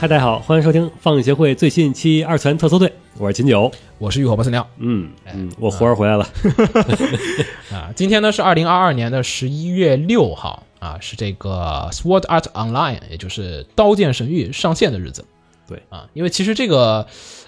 嗨，大家好，欢迎收听放映协会最新一期二次元特搜队，我是秦九。我是浴火不死鸟嗯嗯，我活着回来了。啊。今天呢是二零二二年的十一月六号啊，是这个 Sword Art Online，也就是《刀剑神域》上线的日子。对啊，因为其实这个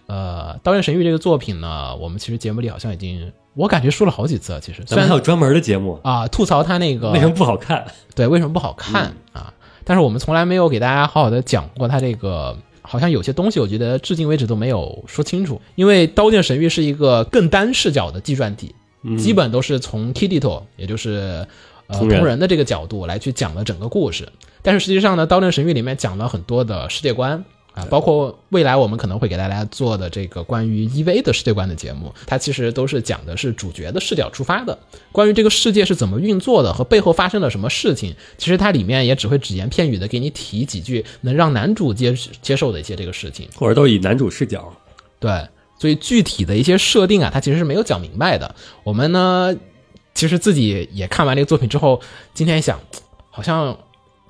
呃《刀剑神域》这个作品呢，我们其实节目里好像已经我感觉说了好几次了。其实虽然咱们还有专门的节目，啊吐槽他那个为什么不好看？对为什么不好看、啊？但是我们从来没有给大家好好的讲过它这个。好像有些东西，我觉得至今为止都没有说清楚。因为《刀剑神域》是一个更单视角的纪传体，基本都是从 Kirito，也就是呃同人同人的这个角度来去讲的整个故事。但是实际上呢，《刀剑神域》里面讲了很多的世界观啊，包括未来我们可能会给大家做的这个关于 EVA 的世界观的节目，它其实都是讲的是主角的视角出发的，关于这个世界是怎么运作的和背后发生了什么事情，其实它里面也只会只言片语的给你提几句能让男主接接受的一些这个事情。或者都以男主视角。对，所以具体的一些设定啊，它其实是没有讲明白的。我们呢，其实自己也看完这个作品之后，今天想，好像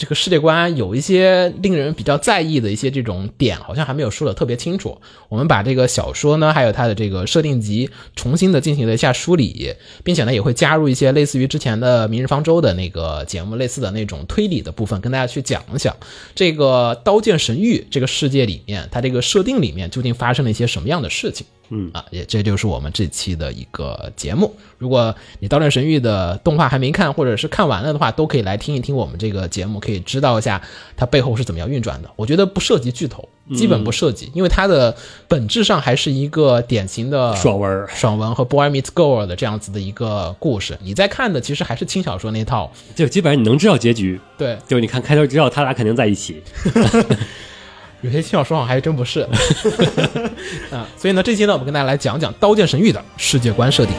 这个世界观有一些令人比较在意的一些这种点，好像还没有说的特别清楚。我们把这个小说呢，还有它的这个设定集重新的进行了一下梳理，并且呢，也会加入一些类似于之前的《明日方舟》的那个节目类似的那种推理的部分，跟大家去讲一讲这个《刀剑神域》这个世界里面，它这个设定里面究竟发生了一些什么样的事情。嗯啊，也这就是我们这期的一个节目。如果你《刀剑神域》的动画还没看，或者是看完了的话，都可以来听一听我们这个节目，可以知道一下它背后是怎么样运转的。我觉得不涉及剧透，基本不涉及，因为它的本质上还是一个典型的爽文爽文和 boy meets girl 的这样子的一个故事。你在看的其实还是轻小说那套，就基本上你能知道结局，对，就你看开头知道他俩肯定在一起。有些轻小说好像还真不是 啊。所以呢，这期呢，我们跟大家来讲讲《刀剑神域》的世界观设定。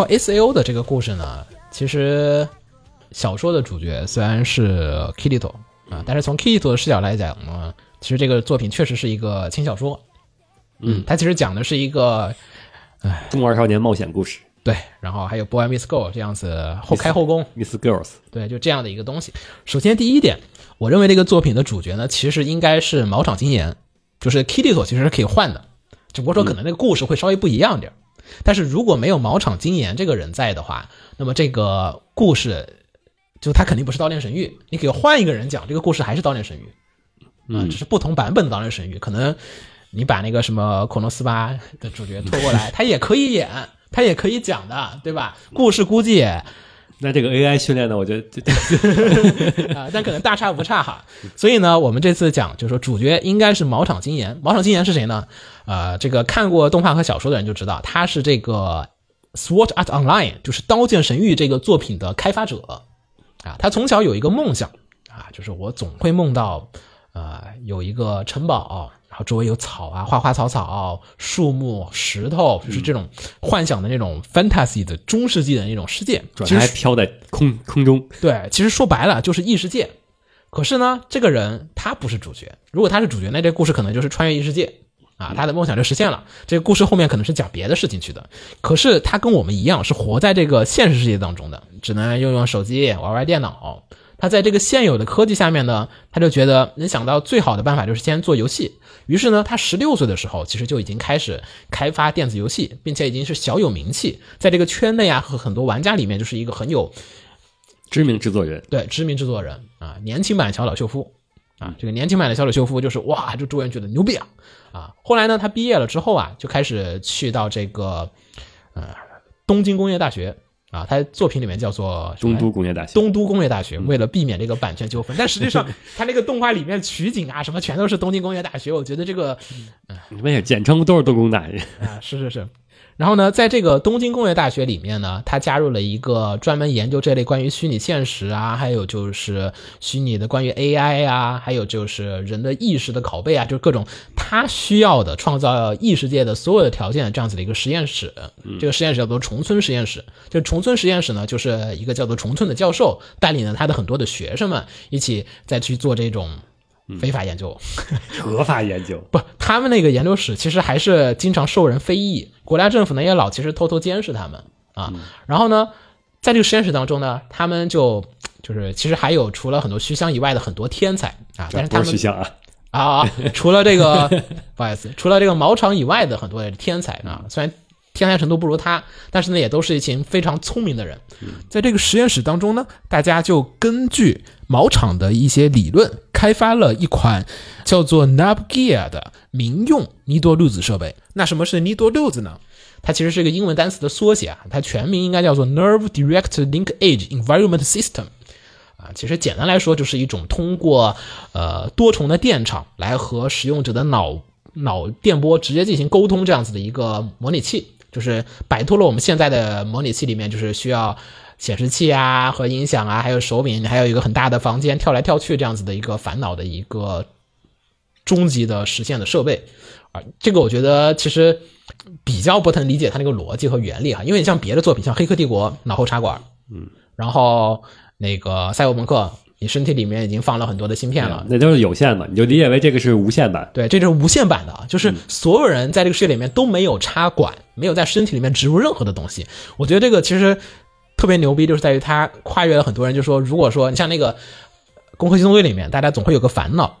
后 S A O 的这个故事呢，其实小说的主角虽然是 Kirito 啊，但是从 Kirito 的视角来讲呢，其实这个作品确实是一个轻小说。嗯，它其实讲的是一个哎中二少年冒险故事对，然后还有 Boy Miss Girl 这样子后开后宫，，Miss Girls。对，就这样的一个东西。首先第一点，我认为这个作品的主角呢，其实应该是毛场金岩，就是 Kirito 其实是可以换的，只不过说可能那个故事会稍微不一样点儿。但是如果没有毛场金岩这个人在的话，那么这个故事就他肯定不是《刀剑神域》，你可以换一个人讲，这个故事还是《刀剑神域》，嗯、只是不同版本的《刀剑神域》。可能你把那个什么恐龙斯巴的主角拖过来，他也可以演，他也可以讲的，对吧？故事估计也那这个 AI 训练呢，我觉得这 啊、但可能大差不差哈。所以呢，我们这次讲就是说主角应该是毛场金岩。毛场金岩是谁呢？呃，这个看过动画和小说的人就知道，他是这个 Sword Art Online，就是《刀剑神域》这个作品的开发者啊。他从小有一个梦想啊，就是我总会梦到，呃，有一个城堡。后周围有草啊，花花草草、树木、石头，就是这种幻想的那种 fantasy 的中世纪的那种世界。转其实还飘在空空中。对，其实说白了就是异世界。可是呢，这个人他不是主角。如果他是主角，那这故事可能就是穿越异世界啊，他的梦想就实现了。这个故事后面可能是讲别的事情去的。可是他跟我们一样，是活在这个现实世界当中的，只能用用手机、玩玩电脑。他在这个现有的科技下面呢，他就觉得能想到最好的办法就是先做游戏。于是呢，他十六岁的时候，其实就已经开始开发电子游戏，并且已经是小有名气，在这个圈内啊和很多玩家里面，就是一个很有知名制作人，对，知名制作人啊，年轻版小岛秀夫啊，这个年轻版的小岛秀夫就是哇，就周围人觉得牛逼啊啊！后来呢，他毕业了之后啊，就开始去到这个呃东京工业大学啊，他作品里面叫做东都工业大学。东都工业大学，为了避免这个版权纠纷，但实际上 他那个动画里面取景啊什么全都是东京工业大学，我觉得这个没有，简称都是东工大学。啊，是是是，然后呢，在这个东京工业大学里面呢，他加入了一个专门研究这类关于虚拟现实啊，还有就是虚拟的关于 AI 啊，还有就是人的意识的拷贝啊，就是各种他需要的创造异世界的所有的条件这样子的一个实验室。这个实验室叫做重村实验室。这重村实验室呢，就是一个叫做重村的教授带领了他的很多的学生们一起再去做这种非法研究。合法研究，不，他们那个研究室其实还是经常受人非议，国家政府呢也老其实偷偷监视他们。啊。然后呢，在这个实验室当中呢，他们就就是其实还有除了很多虚像以外的很多天才。啊，但是他们虚像啊，啊，除了这个 不好意思，除了这个毛场以外的很多天才啊，虽然天才程度不如他，但是呢也都是一群非常聪明的人。在这个实验室当中呢，大家就根据毛场的一些理论，开发了一款叫做 Nab Gear 的民用尼多粒子设备。那什么是尼多粒子呢？它其实是一个英文单词的缩写啊，它全名应该叫做 Nerve Direct Linkage Environment System。啊，其实简单来说，就是一种通过呃多重的电场来和使用者的脑脑电波直接进行沟通这样子的一个模拟器，就是摆脱了我们现在的模拟器里面就是需要显示器啊和音响啊，还有手柄，还有一个很大的房间跳来跳去这样子的一个烦恼的一个终极的实现的设备啊，这个我觉得其实比较不能理解它那个逻辑和原理哈，因为你像别的作品，像《黑客帝国》脑后插管，嗯，然后那个赛博朋克，你身体里面已经放了很多的芯片了，那都是有限的，你就理解为这个是无限版。对，这就是无限版的，就是所有人在这个世界里面都没有插管，没有在身体里面植入任何的东西。我觉得这个其实特别牛逼，就是在于它跨越了很多人，就说如果说你像那个《攻壳机动队》里面，大家总会有个烦恼。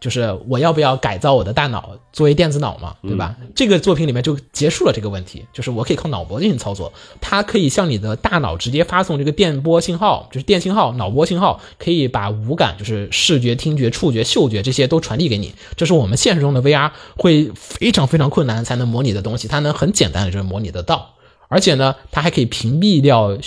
就是我要不要改造我的大脑作为电子脑嘛，对吧？这个作品里面就结束了这个问题，就是我可以靠脑波进行操作，它可以向你的大脑直接发送这个电波信号，就是电信号、脑波信号，可以把五感，就是视觉、听觉、触觉、嗅觉这些都传递给你。这是我们现实中的 VR 会非常非常困难才能模拟的东西，它能很简单的就模拟得到，而且呢，它还可以屏蔽掉。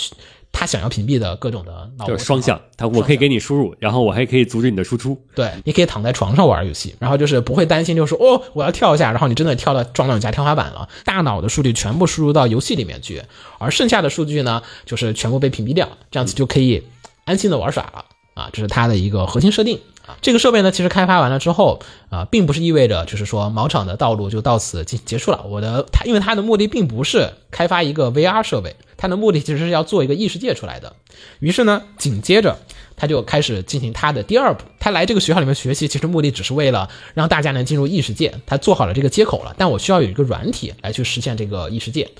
它想要屏蔽的各种的脑就是双向，它我可以给你输入，然后我还可以阻止你的输出。对，你可以躺在床上玩游戏，然后就是不会担心，就是哦，我要跳一下，然后你真的跳到撞到你家天花板了。大脑的数据全部输入到游戏里面去，而剩下的数据呢，就是全部被屏蔽掉，这样子就可以安心的玩耍了啊！这是它的一个核心设定啊。这个设备呢，其实开发完了之后啊，并不是意味着就是说毛厂的道路就到此结结束了。我的它，因为它的目的并不是开发一个 VR 设备。他的目的其实是要做一个异世界出来的，于是呢，紧接着他就开始进行他的第二步。他来这个学校里面学习，其实目的只是为了让大家能进入异世界。他做好了这个接口了，但我需要有一个软体来去实现这个异世界。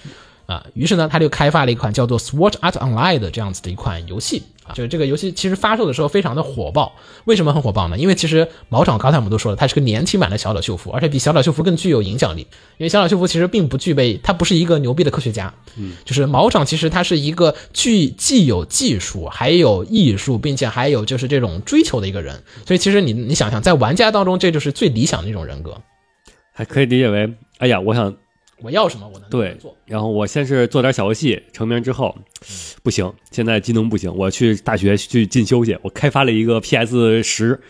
啊，于是呢，他就开发了一款叫做 Sword Art Online 的这样子的一款游戏，就是这个游戏其实发售的时候非常的火爆。为什么很火爆呢？因为其实毛场刚才我们都说了，它是个年轻版的小岛秀夫，而且比小岛秀夫更具有影响力。因为小岛秀夫其实并不具备，他不是一个牛逼的科学家，嗯，就是毛场其实他是一个具既有技术，还有艺术，并且还有就是这种追求的一个人。所以其实你你想想，在玩家当中，这就是最理想的一种人格。还可以理解为，哎呀，我想。我要什么，我能对做。然后我先是做点小游戏，成名之后，不行，现在技能不行，我去大学去进修去。我开发了一个 PS 十，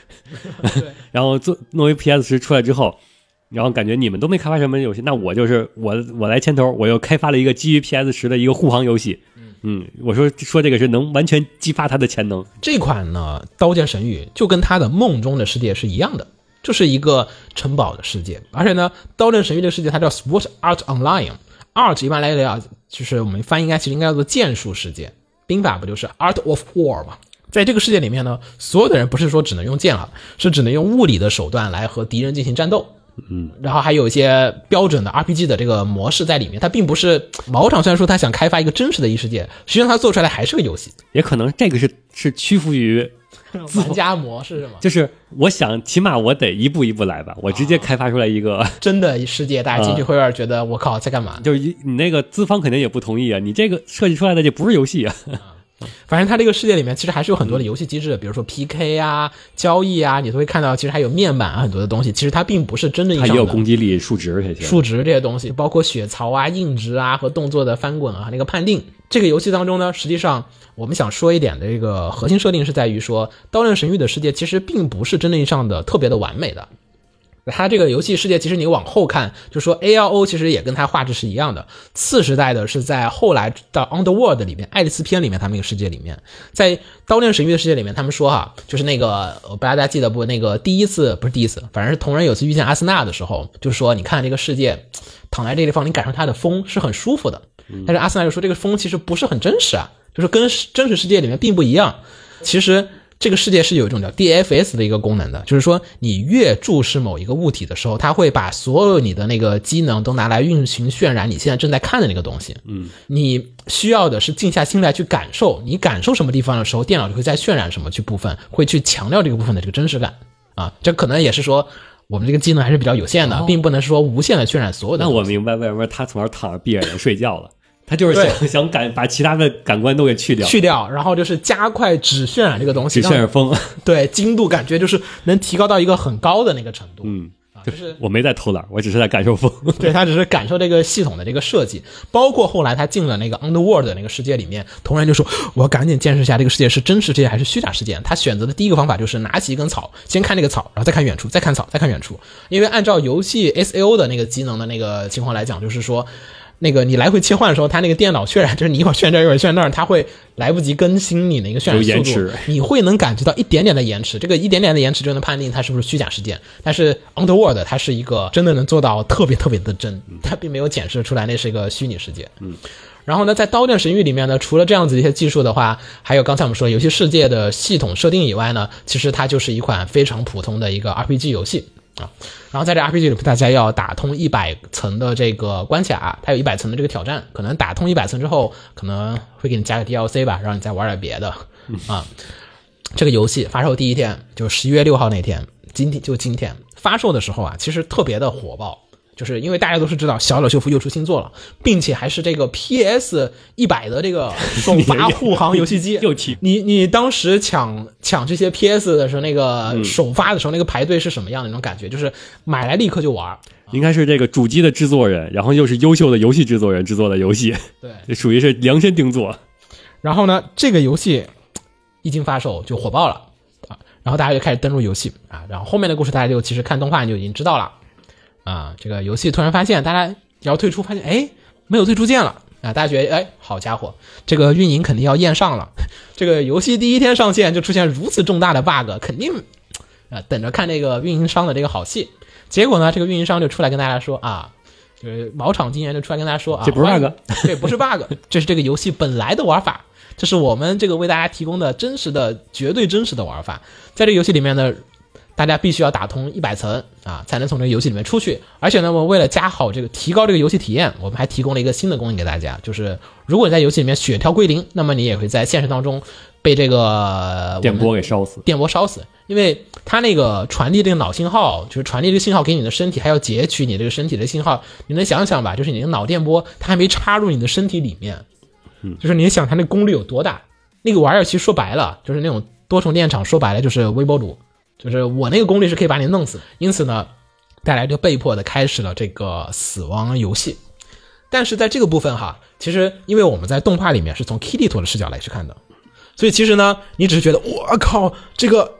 然后做弄一 PS 十出来之后，然后感觉你们都没开发什么游戏，那我就是我我来牵头，我又开发了一个基于 PS 十的一个护航游戏。嗯，我说说这个是能完全激发他的潜能。这款呢，《刀剑神域》就跟他的梦中的世界是一样的。就是一个城堡的世界，而且呢，《刀剑神域》这个世界它叫 Sword Art Online，Art 一般来讲就是我们翻译应该其实应该叫做剑术世界，兵法不就是 Art of War 吗？在这个世界里面呢，所有的人不是说只能用剑了，是只能用物理的手段来和敌人进行战斗。嗯，然后还有一些标准的 RPG 的这个模式在里面，它并不是毛场虽然说他想开发一个真实的异世界，实际上他做出来还是个游戏，也可能这个是是屈服于。玩家模式是吗？就是我想，起码我得一步一步来吧。我直接开发出来一个 真的世界，大家进去会有点觉得我靠在干嘛？就是你那个资方肯定也不同意啊！你这个设计出来的就不是游戏啊。反正它这个世界里面其实还是有很多的游戏机制，比如说 PK 啊、交易啊，你都会看到，其实还有面板啊很多的东西。其实它并不是真正意义上的。它也有攻击力、数值这些。数值这些东西，包括血槽啊、硬直啊和动作的翻滚啊那个判定。这个游戏当中呢，实际上我们想说一点的这个核心设定是在于说，《刀刃神域》的世界其实并不是真正意义上的特别的完美的。它这个游戏世界，其实你往后看，就说 A L O 其实也跟它画质是一样的。次时代的是在后来的 Underworld 里面，爱丽丝篇里面他们那个世界里面，在刀剑神域的世界里面，他们说哈，就是那个我不知道大家记得不？那个第一次不是第一次，反正是同人有次遇见阿斯纳的时候，就说你看这个世界，躺在这个地方，你感受它的风是很舒服的。但是阿斯纳就说这个风其实不是很真实啊，就是跟真实世界里面并不一样。其实。这个世界是有一种叫 DFS 的一个功能的，就是说你越注视某一个物体的时候，它会把所有你的那个机能都拿来运行渲染你现在正在看的那个东西。嗯，你需要的是静下心来去感受，你感受什么地方的时候，电脑就会在渲染什么去部分，会去强调这个部分的这个真实感啊。这可能也是说我们这个机能还是比较有限的，并不能说无限的渲染所有的。那我明白为什么他从那躺着闭着眼睡觉了。他就是想 想感把其他的感官都给去掉，去掉，然后就是加快只渲染这个东西，只渲染风，对精度感觉就是能提高到一个很高的那个程度。嗯，就是我没在偷懒，我只是在感受风。对他只是感受这个系统的这个设计，包括后来他进了那个 Underworld 的那个世界里面，同人就说：“我赶紧见识一下这个世界是真实世界还是虚假世界。”他选择的第一个方法就是拿起一根草，先看那个草，然后再看远处，再看草，再看远处。因为按照游戏 S A O 的那个机能的那个情况来讲，就是说。那个你来回切换的时候，它那个电脑渲染就是你一会儿渲这一会儿渲那儿，它会来不及更新你那个渲染速度，你会能感觉到一点点的延迟。这个一点点的延迟就能判定它是不是虚假事件。但是 Underworld 它是一个真的能做到特别特别的真，它并没有显示出来那是一个虚拟世界。嗯，然后呢，在刀剑神域里面呢，除了这样子一些技术的话，还有刚才我们说游戏世界的系统设定以外呢，其实它就是一款非常普通的一个 RPG 游戏。啊，然后在这 RPG 里，大家要打通一百层的这个关卡，它有一百层的这个挑战，可能打通一百层之后，可能会给你加个 DLC 吧，让你再玩点别的啊。这个游戏发售第一天，就十一月六号那天，今天就今天发售的时候啊，其实特别的火爆。就是因为大家都是知道小岛秀夫又出新作了，并且还是这个 PS 一百的这个 首发护航 游戏机。又提你你当时抢抢这些 PS 的时候，那个首发的时候，那个排队是什么样的那种感觉？就是买来立刻就玩。应该是这个主机的制作人，然后又是优秀的游戏制作人制作的游戏，对，属于是量身定做。然后呢，这个游戏一经发售就火爆了啊，然后大家就开始登录游戏啊，然后后面的故事大家就其实看动画就已经知道了。啊，这个游戏突然发现大家要退出，发现哎没有退出键了啊！大家觉得哎，好家伙，这个运营肯定要验上了。这个游戏第一天上线就出现如此重大的 bug，肯定啊等着看这个运营商的这个好戏。结果呢，这个运营商就出来跟大家说啊，就是毛场经验就出来跟大家说啊，这不是 bug，对，不是 bug，这是这个游戏本来的玩法，这是我们这个为大家提供的真实的、绝对真实的玩法，在这个游戏里面呢。大家必须要打通一百层啊，才能从这个游戏里面出去。而且呢，我们为了加好这个、提高这个游戏体验，我们还提供了一个新的功能给大家，就是如果你在游戏里面血条归零，那么你也会在现实当中被这个电波给烧死。电波烧死，因为它那个传递这个脑信号，就是传递这个信号给你的身体，还要截取你这个身体的信号。你能想想吧？就是你的脑电波，它还没插入你的身体里面，嗯，就是你想它那功率有多大？那个玩意儿其实说白了，就是那种多重电场，说白了就是微波炉。就是我那个功率是可以把你弄死，因此呢，带来就被迫的开始了这个死亡游戏。但是在这个部分哈，其实因为我们在动画里面是从 Kitty 托的视角来去看的，所以其实呢，你只是觉得我靠，这个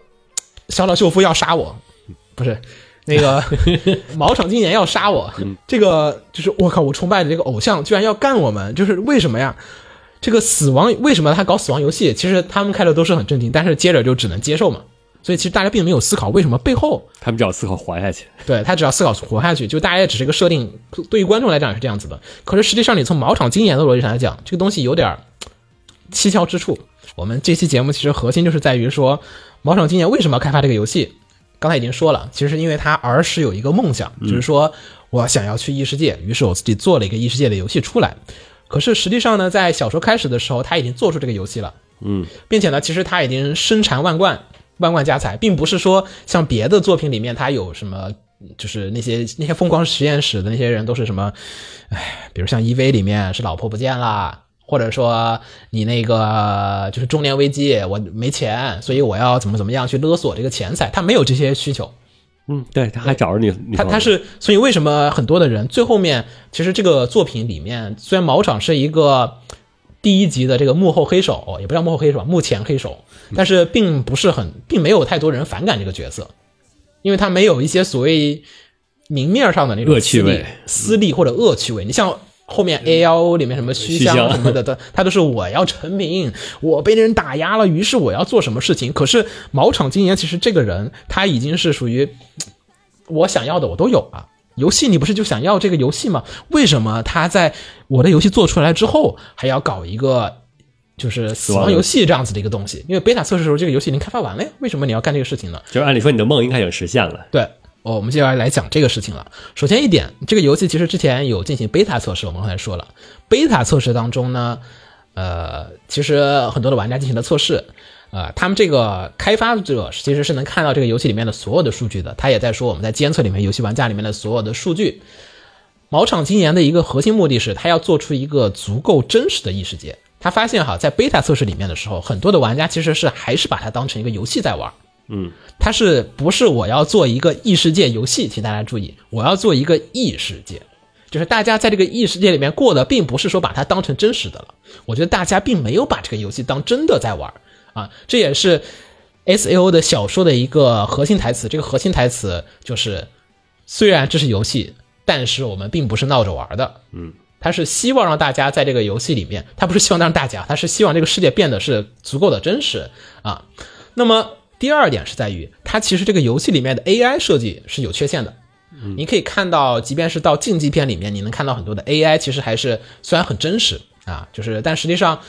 小岛秀夫要杀我，不是那个 毛场今年要杀我，这个就是我靠，我崇拜的这个偶像居然要干我们，就是为什么呀？这个死亡为什么他搞死亡游戏？其实他们开的都是很震惊，但是接着就只能接受嘛。所以其实大家并没有思考为什么背后，他们只要思考活下去。对他只要思考活下去，就大家也只是一个设定。对于观众来讲也是这样子的。可是实际上，你从毛场经验的逻辑上来讲，这个东西有点蹊跷之处。我们这期节目其实核心就是在于说，毛场经验为什么要开发这个游戏？刚才已经说了，其实是因为他儿时有一个梦想，就是说我想要去异世界，于是我自己做了一个异世界的游戏出来。可是实际上呢，在小说开始的时候，他已经做出这个游戏了，嗯，并且呢，其实他已经身缠万贯。万贯家财，并不是说像别的作品里面他有什么，就是那些那些疯狂实验室的那些人都是什么，哎，比如像 EV 里面是老婆不见了，或者说你那个就是中年危机，我没钱，所以我要怎么怎么样去勒索这个钱财，他没有这些需求。嗯，对，他还找着你，他他是，所以为什么很多的人最后面，其实这个作品里面虽然毛场是一个。第一集的这个幕后黑手，也不叫幕后黑手，幕前黑手，但是并不是很，并没有太多人反感这个角色，因因为他没有一些所谓明面上的那种恶趣味私利或者恶趣味。你像后面 A L O 里面什么虚香什么的的，他都是我要成名，我被人打压了，于是我要做什么事情。可是毛场今年其实这个人他已经是属于我想要的我都有了。游戏你不是就想要这个游戏吗？为什么他在我的游戏做出来之后还要搞一个就是死亡游戏这样子的一个东西？因为贝塔测试的时候这个游戏已经开发完了呀，为什么你要干这个事情呢？就是按理说你的梦应该已经实现了。对，哦，我们接下来来讲这个事情了。首先一点，这个游戏其实之前有进行 beta 测试，我们刚才说了，beta 测试当中呢，呃，其实很多的玩家进行了测试，呃，他们这个开发者其实是能看到这个游戏里面的所有的数据的，他也在说我们在监测里面游戏玩家里面的所有的数据。毛场今年的一个核心目的是，他要做出一个足够真实的异世界。他发现哈，在 beta 测试里面的时候，很多的玩家其实是还是把它当成一个游戏在玩。嗯，它是不是我要做一个异世界游戏？请大家注意，我要做一个异世界，就是大家在这个异世界里面过的，并不是说把它当成真实的了。我觉得大家并没有把这个游戏当真的在玩啊，这也是 S A O 的小说的一个核心台词。这个核心台词就是，虽然这是游戏，但是我们并不是闹着玩的。嗯，他是希望让大家在这个游戏里面，他不是希望让大家，他是希望这个世界变得是足够的真实啊。那么第二点是在于，它其实这个游戏里面的 AI 设计是有缺陷的。你可以看到，即便是到竞技片里面，你能看到很多的 AI，其实还是虽然很真实啊，就是但实际上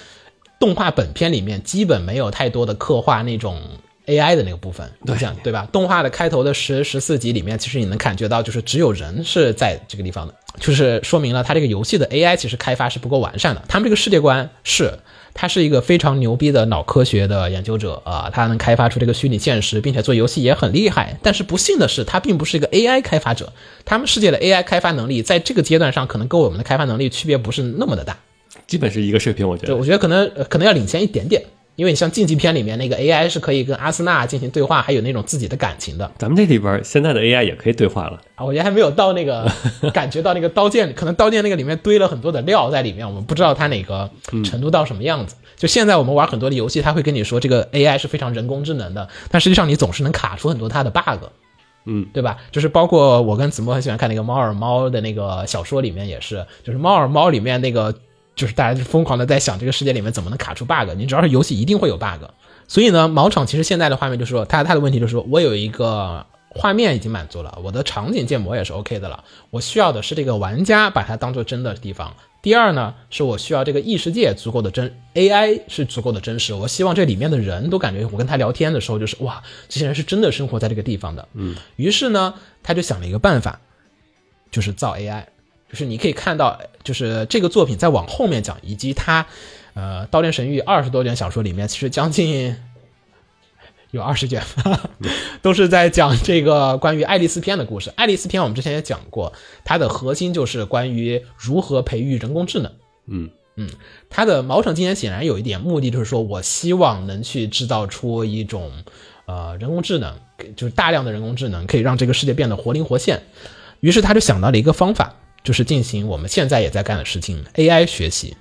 动画本片里面基本没有太多的刻画那种 AI 的那个部分，对像对吧？动画的开头的十十四集里面，其实你能感觉到，就是只有人是在这个地方的，就是说明了它这个游戏的 AI 其实开发是不够完善的。他们这个世界观是，他是一个非常牛逼的脑科学的研究者啊，他能开发出这个虚拟现实，并且做游戏也很厉害。但是不幸的是，他并不是一个 AI 开发者，他们世界的 AI 开发能力在这个阶段上，可能跟我们的开发能力区别不是那么的大。基本是一个水平，我觉对，得。我觉得可能呃可能要领先一点点，因为你像竞技片里面那个 AI 是可以跟阿斯纳进行对话，还有那种自己的感情的咱们这里边现在的 AI 也可以对话了。啊。我觉得还没有到那个 感觉到那个刀剑，可能刀剑那个里面堆了很多的料在里面，我们不知道它哪个程度到什么样子。就现在我们玩很多的游戏，它会跟你说这个 AI 是非常人工智能的，但实际上你总是能卡出很多它的 bug。嗯，对吧？就是包括我跟子墨很喜欢看那个猫耳猫的那个小说里面也是，就是猫耳猫里面那个，就是大家疯狂的在想这个世界里面怎么能卡出 bug，你只要是游戏一定会有 bug。所以呢，毛场其实现在的画面就是说，他他的问题就是说我有一个画面已经满足了，我的场景建模也是 OK 的了，我需要的是这个玩家把它当做真的地方。第二呢，是我需要这个异世界足够的真，AI 是足够的真实。我希望这里面的人都感觉我跟他聊天的时候，就是哇，这些人是真的生活在这个地方的。嗯，于是呢，他就想了一个办法，就是造 AI，就是你可以看到，就是这个作品再往后面讲，以及它，呃，《刀剑神域》二十多卷小说里面，其实将近有二十卷，都是在讲这个关于爱丽丝篇的故事。爱丽丝篇我们之前也讲过，它的核心就是关于如何培育人工智能。嗯嗯，他的毛城今年显然有一点目的，就是说我希望能去制造出一种呃人工智能，就是大量的人工智能，可以让这个世界变得活灵活现。于是他就想到了一个方法，就是进行我们现在也在干的事情 ——AI 学习。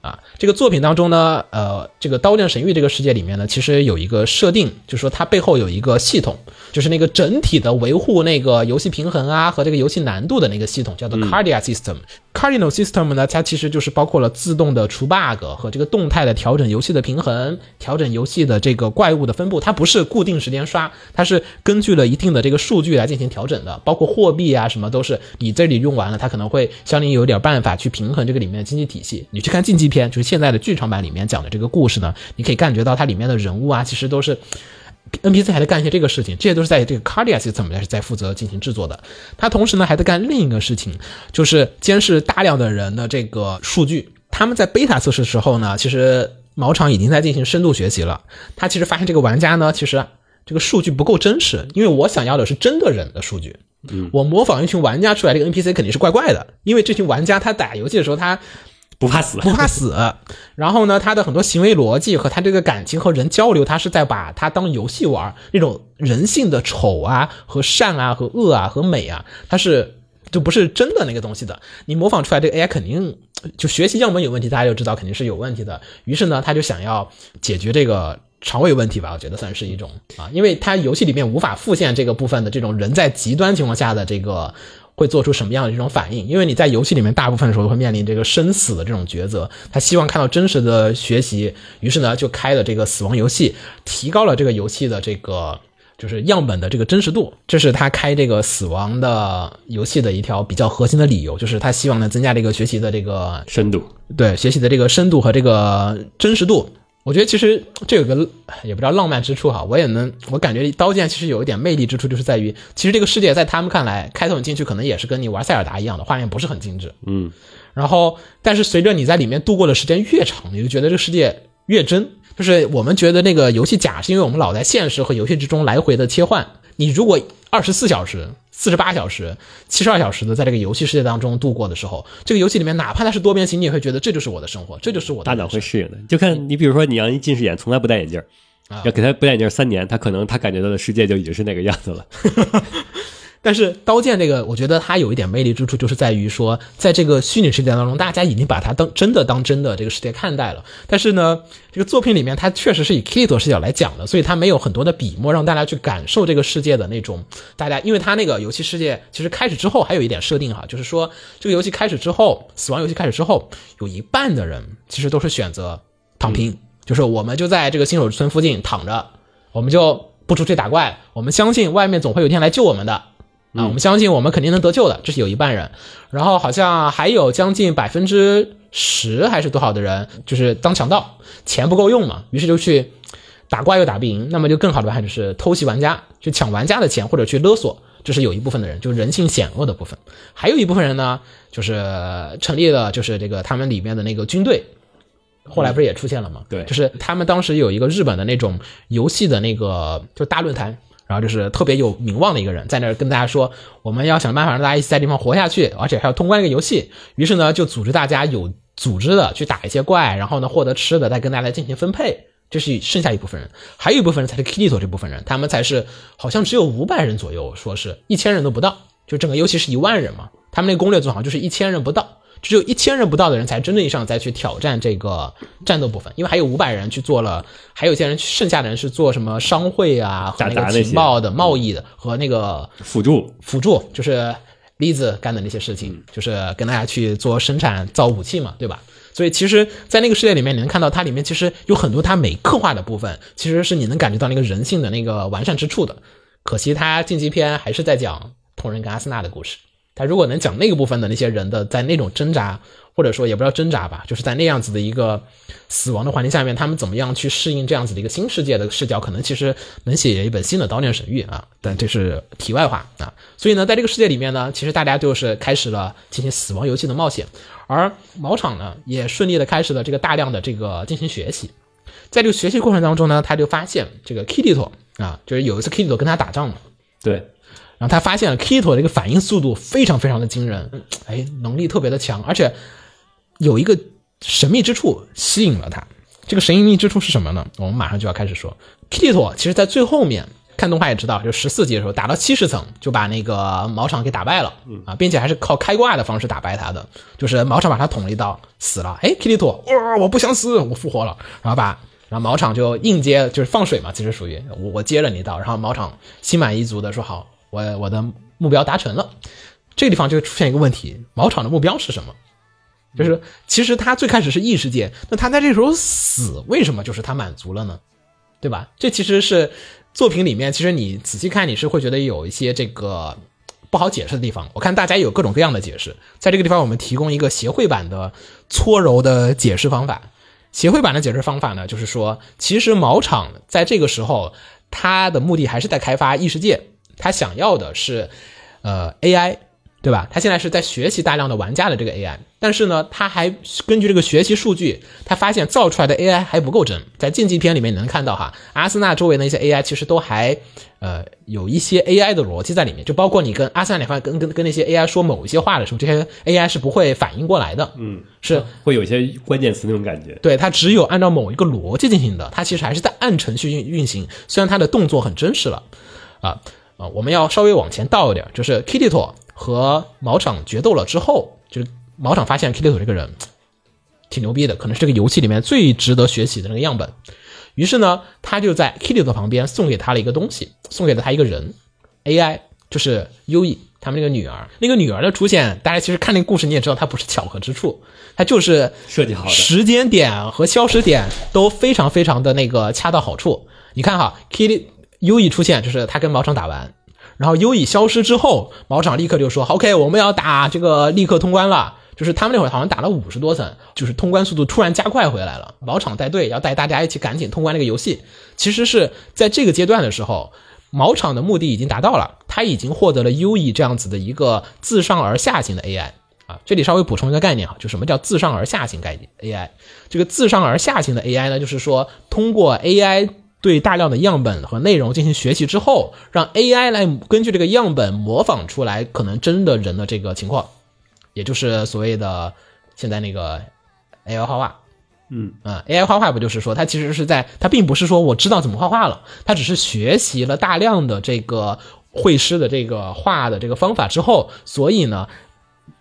啊，这个作品当中呢，呃，这个《刀剑神域》这个世界里面呢，其实有一个设定，就是说它背后有一个系统，就是那个整体的维护那个游戏平衡啊和这个游戏难度的那个系统，叫做 Cardia System。Cardinal System 呢，它其实就是包括了自动的除 bug 和这个动态的调整游戏的平衡，调整游戏的这个怪物的分布。它不是固定时间刷，它是根据了一定的这个数据来进行调整的，包括货币啊什么都是你这里用完了，它可能会相应有点办法去平衡这个里面的经济体系。你去看竞技片，就是现在的剧场版里面讲的这个故事呢，你可以感觉到它里面的人物啊，其实都是。NPC 还在干一些这个事情，这些都是在这个 Cardia System 来在负责进行制作的。他同时呢还在干另一个事情，就是监视大量的人的这个数据。他们在 beta 测试的时候呢，其实毛场已经在进行深度学习了。他其实发现这个玩家呢，其实这个数据不够真实，因为我想要的是真的人的数据。嗯，我模仿一群玩家出来，这个 NPC 肯定是怪怪的，因为这群玩家他打游戏的时候他。不怕死，不怕死。然后呢，他的很多行为逻辑和他这个感情和人交流，他是在把他当游戏玩，那种人性的丑啊和善啊和恶啊和美啊，他是就不是真的那个东西的。你模仿出来这个 AI 肯定就学习样本有问题，大家就知道肯定是有问题的。于是呢，他就想要解决这个肠胃问题吧，我觉得算是一种啊，因为他游戏里面无法复现这个部分的这种人在极端情况下的这个。会做出什么样的这种反应？因为你在游戏里面大部分的时候会面临这个生死的这种抉择。他希望看到真实的学习，于是呢就开了这个死亡游戏，提高了这个游戏的这个就是样本的这个真实度。这是他开这个死亡的游戏的一条比较核心的理由，就是他希望呢增加这个学习的这个深度，对学习的这个深度和这个真实度。我觉得其实这有个也不知道浪漫之处哈，我也能我感觉刀剑其实有一点魅力之处，就是在于其实这个世界在他们看来，开头你进去可能也是跟你玩塞尔达一样的，画面不是很精致，嗯，然后但是随着你在里面度过的时间越长，你就觉得这个世界越真。就是我们觉得那个游戏假，是因为我们老在现实和游戏之中来回的切换。你如果二十四小时。四十八小时、七十二小时的在这个游戏世界当中度过的时候，这个游戏里面哪怕它是多边形，你也会觉得这就是我的生活，这就是我的。大脑会适应的，就看你，比如说你让一近视眼从来不戴眼镜，要给他不戴眼镜三年，他可能他感觉到的世界就已经是那个样子了。但是刀剑这个，我觉得它有一点魅力之处，就是在于说，在这个虚拟世界当中，大家已经把它当真的当真的这个世界看待了。但是呢，这个作品里面它确实是以 Kito 视角来讲的，所以它没有很多的笔墨让大家去感受这个世界的那种。大家，因为它那个游戏世界其实开始之后还有一点设定哈，就是说这个游戏开始之后，死亡游戏开始之后，有一半的人其实都是选择躺平，就是我们就在这个新手村附近躺着，我们就不出去打怪，我们相信外面总会有一天来救我们的。啊，我们相信我们肯定能得救的，这是有一半人，然后好像还有将近百分之十还是多少的人，就是当强盗，钱不够用嘛，于是就去打怪又打不赢，那么就更好的办法就是偷袭玩家，去抢玩家的钱或者去勒索，这是有一部分的人，就是人性险恶的部分，还有一部分人呢，就是成立了就是这个他们里面的那个军队，后来不是也出现了吗？对，就是他们当时有一个日本的那种游戏的那个就大论坛。然后就是特别有名望的一个人，在那儿跟大家说，我们要想办法让大家一起在地方活下去，而且还要通关这个游戏。于是呢，就组织大家有组织的去打一些怪，然后呢获得吃的，再跟大家来进行分配。这是剩下一部分人，还有一部分人才是 Kitty 这部分人，他们才是好像只有五百人左右，说是一千人都不到，就整个游戏是一万人嘛，他们那攻略组好像就是一千人不到。只有一千人不到的人才真正意义上再去挑战这个战斗部分，因为还有五百人去做了，还有一些人剩下的人是做什么商会啊和那个情报的贸易的和那个辅助辅助，就是栗子干的那些事情，就是跟大家去做生产造武器嘛，对吧？所以其实，在那个世界里面，你能看到它里面其实有很多它没刻画的部分，其实是你能感觉到那个人性的那个完善之处的。可惜它竞技篇还是在讲同人跟阿森纳的故事。他如果能讲那个部分的那些人的在那种挣扎，或者说也不知道挣扎吧，就是在那样子的一个死亡的环境下面，他们怎么样去适应这样子的一个新世界的视角，可能其实能写一本新的《刀剑神域》啊。但这是题外话啊。所以呢，在这个世界里面呢，其实大家就是开始了进行死亡游戏的冒险，而毛场呢也顺利的开始了这个大量的这个进行学习。在这个学习过程当中呢，他就发现这个 Kitty 啊，就是有一次 Kitty 跟他打仗嘛，对。然后他发现了 Kito 这个反应速度非常非常的惊人，哎，能力特别的强，而且有一个神秘之处吸引了他。这个神秘之处是什么呢？我们马上就要开始说。Kito 其实在最后面看动画也知道，就十四级的时候打到七十层就把那个毛场给打败了，啊，并且还是靠开挂的方式打败他的，就是毛场把他捅了一刀死了。哎，Kito，哇，我不想死，我复活了，然后把然后毛场就硬接，就是放水嘛，其实属于我我接了你一刀，然后毛场心满意足的说好。我我的目标达成了，这个地方就出现一个问题：毛场的目标是什么？就是其实他最开始是异世界，那他在这时候死，为什么就是他满足了呢？对吧？这其实是作品里面，其实你仔细看，你是会觉得有一些这个不好解释的地方。我看大家有各种各样的解释，在这个地方我们提供一个协会版的搓揉的解释方法。协会版的解释方法呢，就是说，其实毛场在这个时候，他的目的还是在开发异世界。他想要的是，呃，AI，对吧？他现在是在学习大量的玩家的这个 AI，但是呢，他还根据这个学习数据，他发现造出来的 AI 还不够真。在竞技片里面你能看到哈，阿森纳周围的一些 AI 其实都还，呃，有一些 AI 的逻辑在里面。就包括你跟阿森纳两方跟跟跟那些 AI 说某一些话的时候，这些 AI 是不会反应过来的。嗯，是会有一些关键词那种感觉。对，它只有按照某一个逻辑进行的，它其实还是在按程序运运行。虽然它的动作很真实了，啊。我们要稍微往前倒一点，就是 Kitty 和毛场决斗了之后，就是毛场发现 Kitito 这个人挺牛逼的，可能是这个游戏里面最值得学习的那个样本。于是呢，他就在 Kitito 旁边送给他了一个东西，送给了他一个人 AI，就是优异他们那个女儿。那个女儿的出现，大家其实看那个故事你也知道，它不是巧合之处，它就是设计好的时间点和消失点都非常非常的那个恰到好处。你看哈，Kitty 优异出现，就是他跟毛场打完，然后优异消失之后，毛场立刻就说：“OK，我们要打这个立刻通关了。”就是他们那会儿好像打了五十多层，就是通关速度突然加快回来了。毛场带队要带大家一起赶紧通关这个游戏。其实是在这个阶段的时候，毛场的目的已经达到了，他已经获得了优异这样子的一个自上而下型的 AI 啊。这里稍微补充一个概念哈，就什么叫自上而下型概念 AI？这个自上而下型的 AI 呢，就是说通过 AI 对大量的样本和内容进行学习之后，让 AI 来根据这个样本模仿出来可能真的人的这个情况。也就是所谓的现在那个 AI 画画，嗯啊，AI 画画不就是说它其实是在它并不是说我知道怎么画画了，它只是学习了大量的这个绘师的这个画的这个方法之后，所以呢，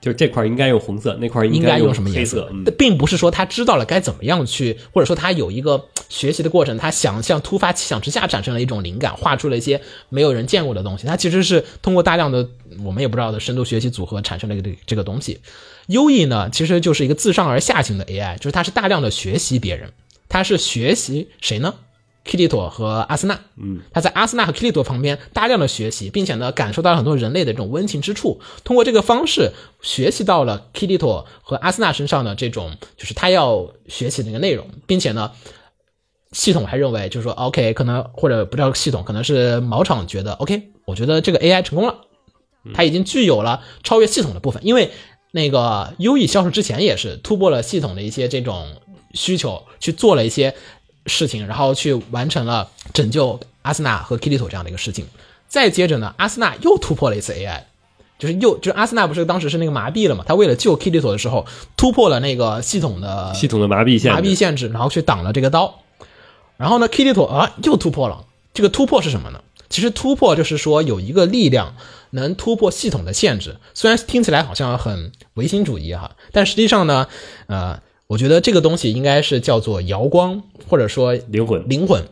就是这块应该用红色，那块应该用什么颜黑色？嗯，并不是说他知道了该怎么样去，或者说他有一个学习的过程，他想象突发奇想之下产生了一种灵感，画出了一些没有人见过的东西。他其实是通过大量的我们也不知道的深度学习组合产生了一个这这个东西。优异呢，其实就是一个自上而下型的 AI，就是它是大量的学习别人，它是学习谁呢？Kirito 和阿森纳，嗯，他在阿森纳和 Kirito 旁边大量的学习，并且呢感受到了很多人类的这种温情之处，通过这个方式学习到了 Kirito 和阿森纳身上的这种就是他要学习的一个内容，并且呢。系统还认为，就是说，OK，可能或者不叫系统，可能是毛场觉得，OK，我觉得这个 AI 成功了，它已经具有了超越系统的部分，因为那个优异消失之前也是突破了系统的一些这种需求，去做了一些事情，然后去完成了拯救阿森纳和 Kirito 这样的一个事情。再接着呢，阿森纳又突破了一次 AI，就是又就是阿森纳不是当时是那个麻痹了嘛？他为了救 Kirito 的时候，突破了那个系统的系统的麻痹限制麻痹限制，然后去挡了这个刀。然后呢，Kirito 啊又突破了。这个突破是什么呢？其实突破就是说有一个力量能突破系统的限制。虽然听起来好像很唯心主义哈，但实际上呢，呃，我觉得这个东西应该是叫做瑶光，或者说灵魂灵魂。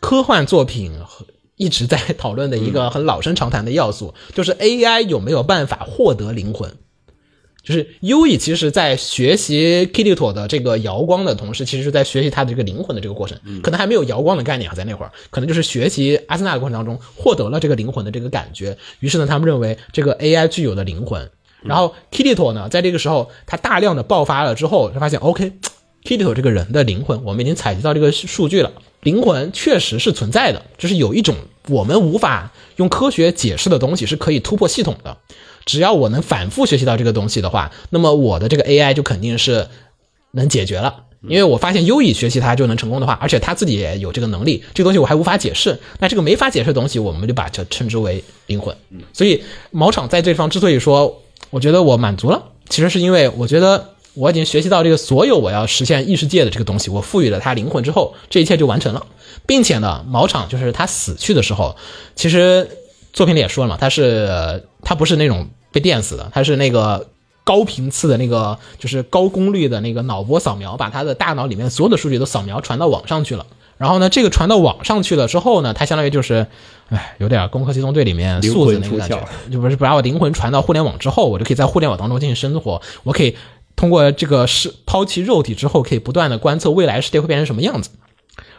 科幻作品一直在 讨论的一个很老生常谈的要素，就是 AI 有没有办法获得灵魂。就是优异，其实在学习 Kirito 的这个瑶光的同时，其实是在学习他的这个灵魂的这个过程，可能还没有瑶光的概念啊，在那会儿，可能就是学习阿森纳的过程当中获得了这个灵魂的这个感觉。于是呢，他们认为这个 AI 具有的灵魂。然后 Kirito 呢，在这个时候他大量的爆发了之后，就发现 OK，Kirito 这个人的灵魂，我们已经采集到这个数据了，灵魂确实是存在的，就是有一种我们无法用科学解释的东西是可以突破系统的。只要我能反复学习到这个东西的话，那么我的这个 AI 就肯定是能解决了。因为我发现优以学习它就能成功的话，而且他自己也有这个能力，这个东西我还无法解释。那这个没法解释的东西，我们就把它称之为灵魂。所以毛场在这方之所以说，我觉得我满足了，其实是因为我觉得我已经学习到这个所有我要实现异世界的这个东西，我赋予了它灵魂之后，这一切就完成了，并且呢，毛场就是他死去的时候，其实作品里也说了嘛，他是他不是那种。被电死的，他是那个高频次的那个，就是高功率的那个脑波扫描，把他的大脑里面所有的数据都扫描传到网上去了。然后呢，这个传到网上去了之后呢，它相当于就是，哎，有点《攻壳机动队》里面素子那个感觉，就不是把我灵魂传到互联网之后，我就可以在互联网当中进行生活。我可以通过这个是抛弃肉体之后，可以不断的观测未来世界会变成什么样子。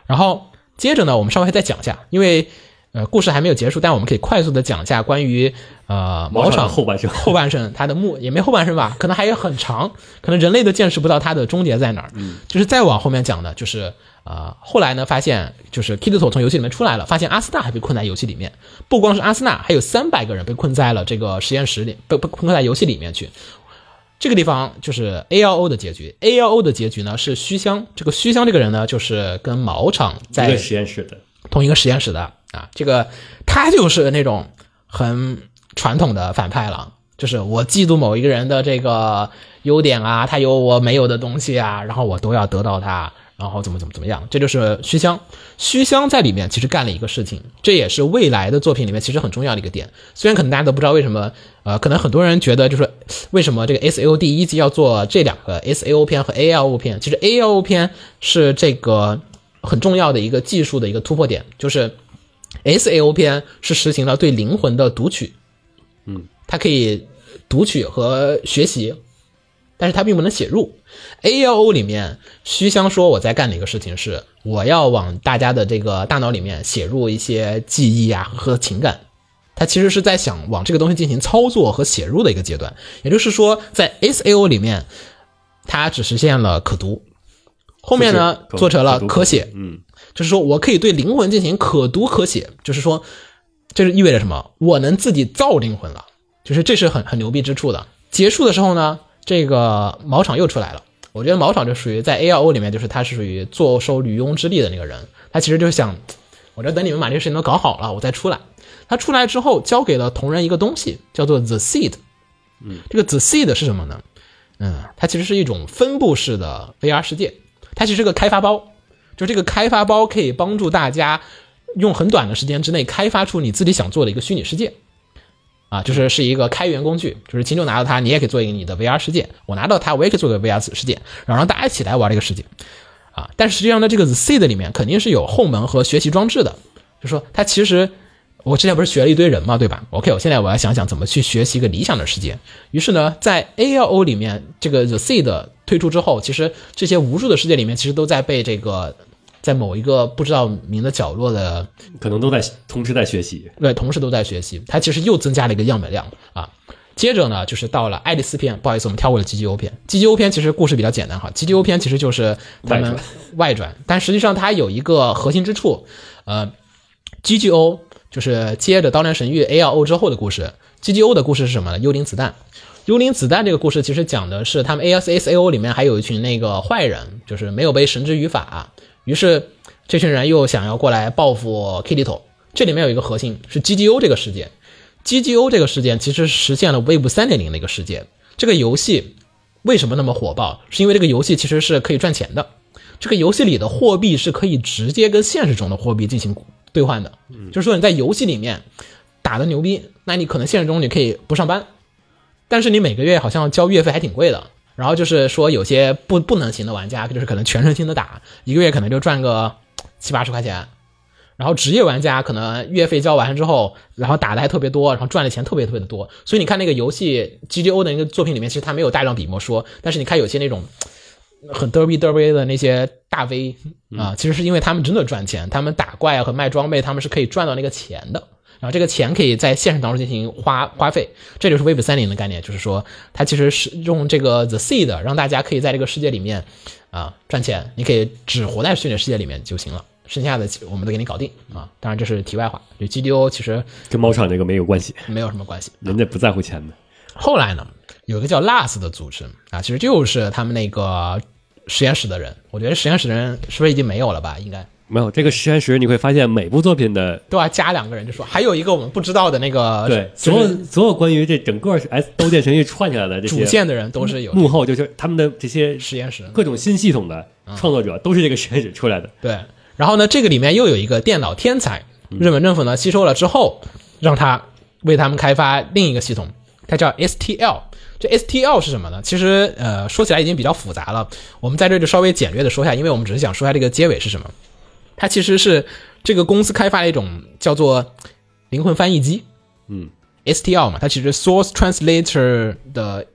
然后接着呢，我们稍微再讲一下，因为。呃，故事还没有结束，但我们可以快速的讲一下关于呃毛场 后半生 后半生他的墓也没后半生吧，可能还有很长，可能人类都见识不到他的终结在哪儿。嗯，就是再往后面讲的，就是呃后来呢发现就是 Kirito 从游戏里面出来了，发现阿斯纳还被困在游戏里面，不光是阿斯纳，还有三百个人被困在了这个实验室里，被被困在游戏里面去。这个地方就是 A L O 的结局，A L O 的结局呢是虚香，这个虚香这个人呢就是跟毛场在实验室的同一个实验室的。啊，这个他就是那种很传统的反派了，就是我嫉妒某一个人的这个优点啊，他有我没有的东西啊，然后我都要得到他，然后怎么怎么怎么样，这就是虚香。虚香在里面其实干了一个事情，这也是未来的作品里面其实很重要的一个点。虽然可能大家都不知道为什么，呃，可能很多人觉得就是为什么这个 S A O 第一季要做这两个 S A O 片和 A L O 片，其实 A L O 片是这个很重要的一个技术的一个突破点，就是 S A O 片是实行了对灵魂的读取，嗯，它可以读取和学习，但是它并不能写入。A L O 里面，虚香说我在干的一个事情是，我要往大家的这个大脑里面写入一些记忆啊和情感。它其实是在想往这个东西进行操作和写入的一个阶段。也就是说，在 S A O 里面，它只实现了可读，后面呢做成了可写。嗯，就是说我可以对灵魂进行可读可写，就是说，这是意味着什么？我能自己造灵魂了，就是这是很很牛逼之处的。结束的时候呢，这个毛场又出来了。我觉得毛场就属于在 A L O 里面，就是他是属于坐收渔翁之利的那个人。他其实就是想，我这等你们把这个事情都搞好了，我再出来。他出来之后，交给了同人一个东西，叫做 The Seed。嗯，这个 The Seed 是什么呢？嗯，它其实是一种分布式的 VR 世界，它其实是个开发包，就这个开发包可以帮助大家用很短的时间之内开发出你自己想做的一个虚拟世界。啊，就是是一个开源工具，就是秦九拿到它，你也可以做一个你的 VR 世界；我拿到它，我也可以做个 VR 世界，然后让大家一起来玩这个世界。啊，但实际上呢，这个 The Seed 里面肯定是有后门和学习装置的，就说它其实我之前不是学了一堆人嘛，对吧？OK，我现在我要想想怎么去学习一个理想的世界。于是呢，在 ALO 里面，这个 The Seed 推出之后，其实这些无数的世界里面，其实都在被这个在某一个不知道名的角落的可能都在同时在学习。对，同时都在学习，它其实又增加了一个样本量啊。接着呢，就是到了爱丽丝篇，不好意思，我们跳过了 GGO 篇。GGO 篇其实故事比较简单哈，GGO 篇其实就是他们外传但实际上它有一个核心之处，呃，GGO 就是接着《刀剑神域》ALO 之后的故事，GGO 的故事是什么呢？幽灵子弹。幽灵子弹这个故事其实讲的是他们 ASAO 里面还有一群那个坏人，就是没有被绳之于法，于是这群人又想要过来报复 Kirito。这里面有一个核心是 GGO 这个事件，GGO 这个事件其实实现了 Web 三点零的一个事件。这个游戏为什么那么火爆？是因为这个游戏其实是可以赚钱的。这个游戏里的货币是可以直接跟现实中的货币进行兑换的。就是说你在游戏里面打的牛逼，那你可能现实中你可以不上班，但是你每个月好像交月费还挺贵的。然后就是说有些不不能行的玩家，就是可能全身心的打，一个月可能就赚个七八十块钱。然后职业玩家可能月费交完之后，然后打的还特别多，然后赚的钱特别特别的多。所以你看那个游戏 GGO 的那个作品里面，其实他没有大量笔墨说，但是你看有些那种很嘚逼嘚逼的那些大 V 啊，其实是因为他们真的赚钱，他们打怪啊和卖装备，他们是可以赚到那个钱的。然后这个钱可以在现实当中进行花花费，这就是 Web 三零的概念，就是说它其实是用这个 The Seed 让大家可以在这个世界里面啊赚钱，你可以只活在虚拟世界里面就行了，剩下的我们都给你搞定啊。当然这是题外话，就 GDO 其实跟猫场这个没有关系，没有什么关系。人家不在乎钱的。后来呢，有一个叫 LAS 的组织啊，其实就是他们那个实验室的人。我觉得实验室的人是不是已经没有了吧？应该没有这个实验室，你会发现每部作品的都要加两个人，就说还有一个我们不知道的那个对所有所有关于这整个 S 刀剑神域串起来的这些主线的人都是有幕后，就是他们的这些实验室。各种新系统的创作者都是这个实验室出来的。对，然后呢，这个里面又有一个电脑天才，日本政府呢吸收了之后，让他为他们开发另一个系统，它叫 STL。这 STL 是什么呢？其实呃说起来已经比较复杂了，我们在这就稍微简略的说一下，因为我们只是想说一下这个结尾是什么。它其实是这个公司开发了一种叫做灵魂翻译机，嗯，STL 嘛，它其实 Source Translator 的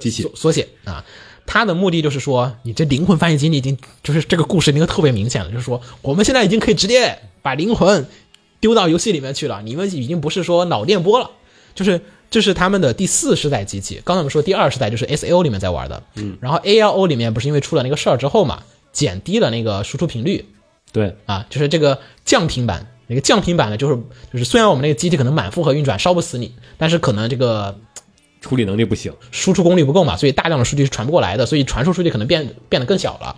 机器缩缩写啊。它的目的就是说，你这灵魂翻译机，你已经就是这个故事已经特别明显了，就是说我们现在已经可以直接把灵魂丢到游戏里面去了，你们已经不是说脑电波了，就是这是他们的第四世代机器。刚才我们说第二世代就是 S A O 里面在玩的，嗯，然后 A L O 里面不是因为出了那个事儿之后嘛，减低了那个输出频率，对，啊，就是这个降频版。那个降频版呢，就是就是虽然我们那个机体可能满负荷运转烧不死你，但是可能这个处理能力不行。输出功率不够嘛，所以大量的数据是传不过来的，所以传输数据可能变变得更小了，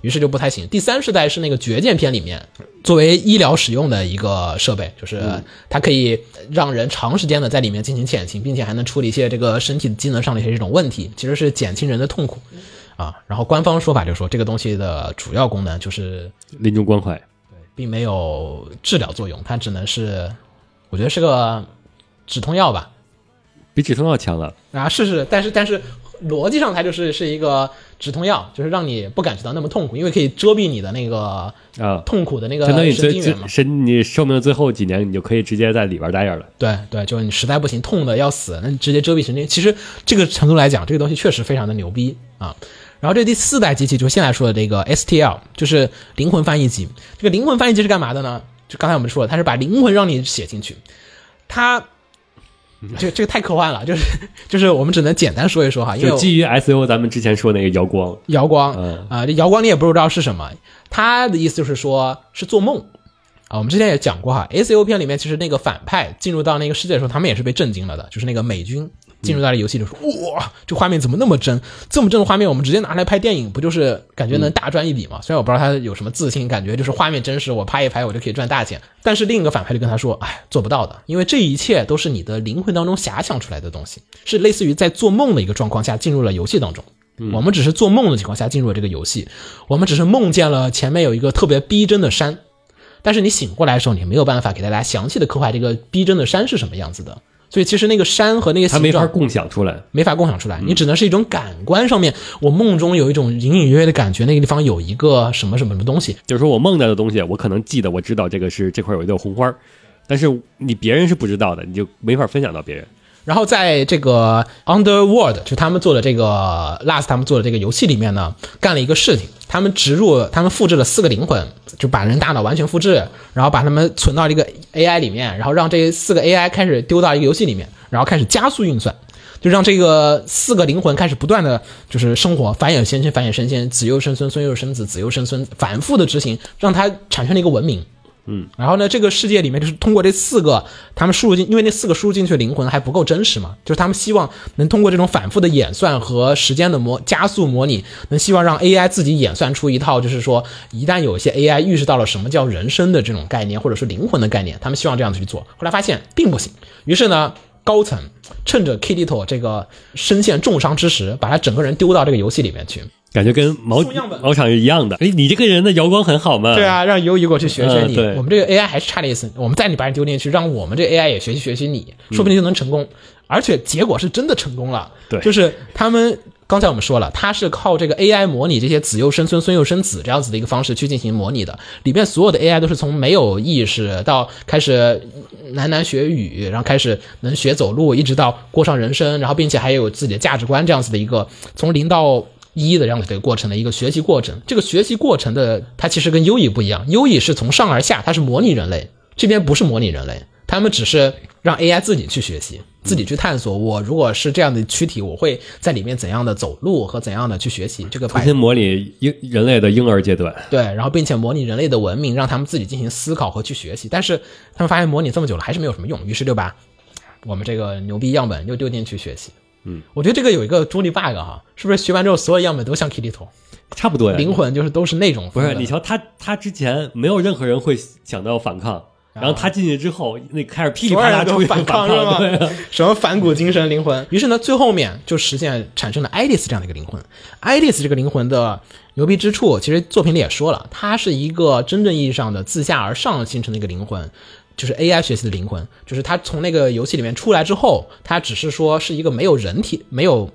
于是就不太行。第三世代是那个绝剑篇里面作为医疗使用的一个设备，就是它可以让人长时间的在里面进行潜行，并且还能处理一些这个身体机能上的一些这种问题，其实是减轻人的痛苦。啊。然后官方说法就是说，这个东西的主要功能就是临终关怀，对并没有治疗作用，它只能是，我觉得是个止痛药吧。比止痛药强了。啊，是是，但是但是逻辑上它就是是一个止痛药，就是让你不感觉到那么痛苦，因为可以遮蔽你的那个啊痛苦的那个相当于最最神经元嘛。神你寿命的最后几年，你就可以直接在里边待着了。对对，就是你实在不行，痛的要死，那你直接遮蔽神经。其实这个程度来讲，这个东西确实非常的牛逼啊。然后这第四代机器就是现在说的这个 STL，就是灵魂翻译机。这个灵魂翻译机是干嘛的呢？就刚才我们说了，它是把灵魂让你写进去，它。这这个太科幻了，就是就是我们只能简单说一说哈，因为就基于 S U 咱们之前说那个瑶光，瑶光嗯啊，这瑶光你也不知道是什么，他的意思就是说是做梦啊。我们之前也讲过哈，S U 片里面其实那个反派进入到那个世界的时候，他们也是被震惊了的，就是那个美军进入到了游戏里说，哇，这画面怎么那么真？这么真的画面，我们直接拿来拍电影，不就是感觉能大赚一笔吗？虽然我不知道他有什么自信，感觉就是画面真实，我拍一拍我就可以赚大钱。但是另一个反派就跟他说，哎，做不到的，因为这一切都是你的灵魂当中遐想出来的东西，是类似于在做梦的一个状况下进入了游戏当中。我们只是做梦的情况下进入了这个游戏，我们只是梦见了前面有一个特别逼真的山，但是你醒过来的时候，你没有办法给大家详细的刻画这个逼真的山是什么样子的。所以其实那个山和那个它没法共享出来。没法共享出来，你只能是一种感官上面，我梦中有一种隐隐约约的感觉，那个地方有一个什么什么什么东西，就是说我梦到的东西，我可能记得，我知道这个是这块有一朵红花儿，但是你别人是不知道的，你就没法分享到别人。然后在这个 Underworld，就他们做的这个 Last，他们做的这个游戏里面呢，干了一个事情，他们植入，他们复制了四个灵魂，就把人大脑完全复制，然后把他们存到这个 AI 里面，然后让这四个 AI 开始丢到一个游戏里面，然后开始加速运算。就让这个四个灵魂开始不断的就是生活，繁衍先生，繁衍生鲜，子又生孙，孙又生子，子又生孙，反复的执行，让它产生了一个文明。嗯，然后呢，这个世界里面就是通过这四个他们输入进，因为那四个输入进去的灵魂还不够真实嘛，就是他们希望能通过这种反复的演算和时间的模加速模拟，能希望让 AI 自己演算出一套，就是说一旦有一些 AI 预示到了什么叫人生的这种概念，或者说灵魂的概念，他们希望这样子去做，后来发现并不行，于是呢。高层趁着 k i t t o 这个身陷重伤之时，把他整个人丢到这个游戏里面去。感觉跟毛毛场是一样的。哎，你这个人的阳光很好嘛？对，啊，让游移过去学学你。嗯对我们这个 AI 还是差点意思，我们再你把你丢进去，让我们这 AI 也学习学习你，说不定就能成功。而且结果是真的成功了。对就是他们刚才我们说了，他是靠这个 AI 模拟这些子又生孙，孙又生子这样子的一个方式去进行模拟的。里面所有的 AI 都是从没有意识到开始喃喃学语，然后开始能学走路，一直到过上人生，然后并且还有自己的价值观这样子的一个从零到。一的这样的一个过程的一个学习过程，这个学习过程的它其实跟优异不一样，优异是从上而下，它是模拟人类，这边不是模拟人类，他们只是让 AI 自己去学习，自己去探索。我如果是这样的躯体，我会在里面怎样的走路和怎样的去学习这个百重新模拟婴人类的婴儿阶段。对，然后并且模拟人类的文明，让他们自己进行思考和去学习。但是他们发现模拟这么久了还是没有什么用，于是就把我们这个牛逼样本又丢进去学习。嗯，我觉得这个有一个中立 bug 哈，是不是学完之后所有样本都像 Kitty 头差不多呀。灵魂就是都是那种不是，你瞧他，他之前没有任何人会想到反抗，然后他进去之后，那开始噼里啪啦出现所有人都反抗是吗对啊什么反骨精神灵魂。于是呢，最后面就实现产生了爱丽丝这样的一个灵魂。爱丽丝这个灵魂的牛逼之处，其实作品里也说了，它是一个真正意义上的自下而上形成的一个灵魂。就是 AI 学习的灵魂，就是它从那个游戏里面出来之后，它只是说是一个没有人体、没有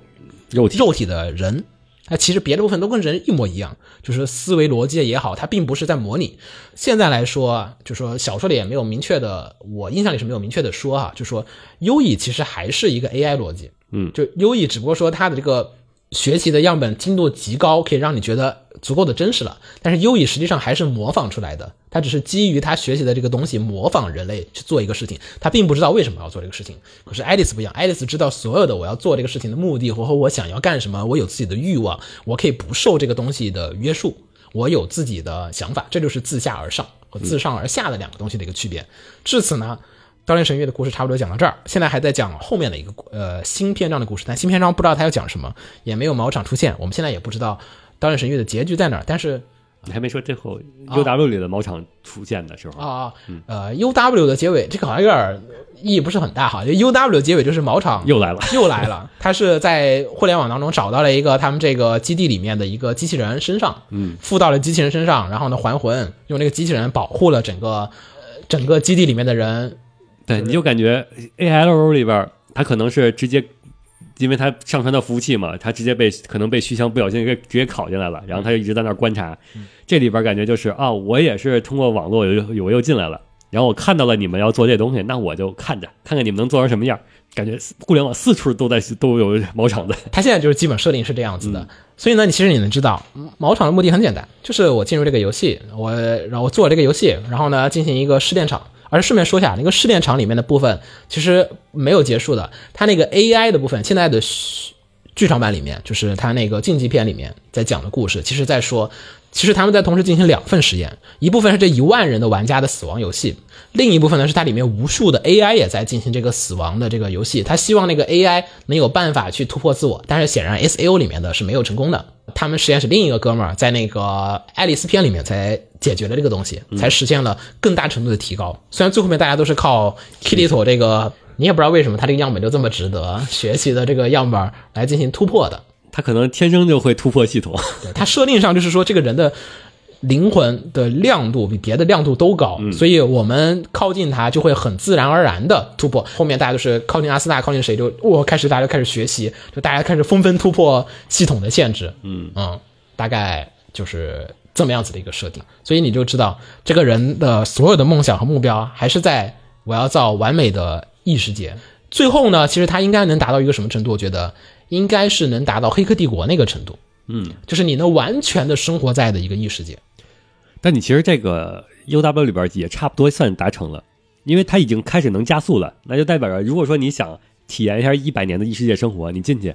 肉体。肉体的人，它其实别的部分都跟人一模一样，就是思维逻辑也好，它并不是在模拟。现在来说，就说小说里也没有明确的，我印象里是没有明确的说哈，就说优异其实还是一个 AI 逻辑，嗯，就优异只不过说它的这个学习的样本精度极高，可以让你觉得足够的真实了，但是优异实际上还是模仿出来的，它只是基于它学习的这个东西模仿人类去做一个事情，它并不知道为什么要做这个事情。可是爱丽丝不一样，爱丽丝知道所有的我要做这个事情的目的和和我想要干什么，我有自己的欲望，我可以不受这个东西的约束，我有自己的想法，这就是自下而上和自上而下的两个东西的一个区别。至此呢。《刀剑神域》的故事差不多讲到这儿，现在还在讲后面的一个呃新篇章的故事，但新篇章不知道他要讲什么，也没有毛场出现，我们现在也不知道《刀剑神域》的结局在哪儿。但是你还没说最后 U W 里的毛场出现的时候，啊，呃，U W 的结尾这个好像有点意义不是很大哈，就 U W 结尾就是毛场又来了。又来了，他是在互联网当中找到了一个他们这个基地里面的一个机器人身上，嗯，附到了机器人身上，然后呢还魂，用那个机器人保护了整个呃整个基地里面的人，对，你就感觉 A L O 里边儿，它可能是直接，因为它上传到服务器嘛，它直接被可能被虚箱不小心给直接拷进来了，然后它就一直在那儿观察。这里边感觉就是啊，我也是通过网络我又我又进来了，然后我看到了你们要做这东西，那我就看着看看你们能做成什么样。感觉互联网四处都在 都有毛场子，它现在就是基本设定是这样子的。所以呢，你其实你能知道，毛场的目的很简单，就是我进入这个游戏，我然后我做这个游戏，然后呢进行一个试电场。而顺便说一下，那个试炼场里面的部分其实没有结束的，它那个 AI 的部分，现在的剧场版里面，就是它那个竞技片里面在讲的故事，其实在说，其实他们在同时进行两份实验，一部分是这一万人的玩家的死亡游戏，另一部分呢是它里面无数的 AI 也在进行这个死亡的这个游戏，他希望那个 AI 能有办法去突破自我，但是显然 SAO 里面的是没有成功的。他们实验室另一个哥们儿在那个爱丽丝篇里面才解决了这个东西，才实现了更大程度的提高。虽然最后面大家都是靠 Kitito 这个，你也不知道为什么他这个样本就这么值得学习的这个样本来进行突破的。他可能天生就会突破系统。对，它设定上就是说这个人的灵魂的亮度比别的亮度都高，嗯所以我们靠近它就会很自然而然的突破。后面大家就是靠近阿斯纳，靠近谁就我开始大家就开始学习，就大家开始纷纷突破系统的限制。嗯嗯，大概就是这么样子的一个设定，所以你就知道这个人的所有的梦想和目标还是在我要造完美的异世界。最后呢，其实他应该能达到一个什么程度？我觉得应该是能达到《黑客帝国》那个程度，嗯，就是你能完全的生活在的一个异世界。但你其实这个 U W 里边也差不多算达成了，因为它已经开始能加速了，那就代表着如果说你想体验一下一百年的异世界生活，你进去，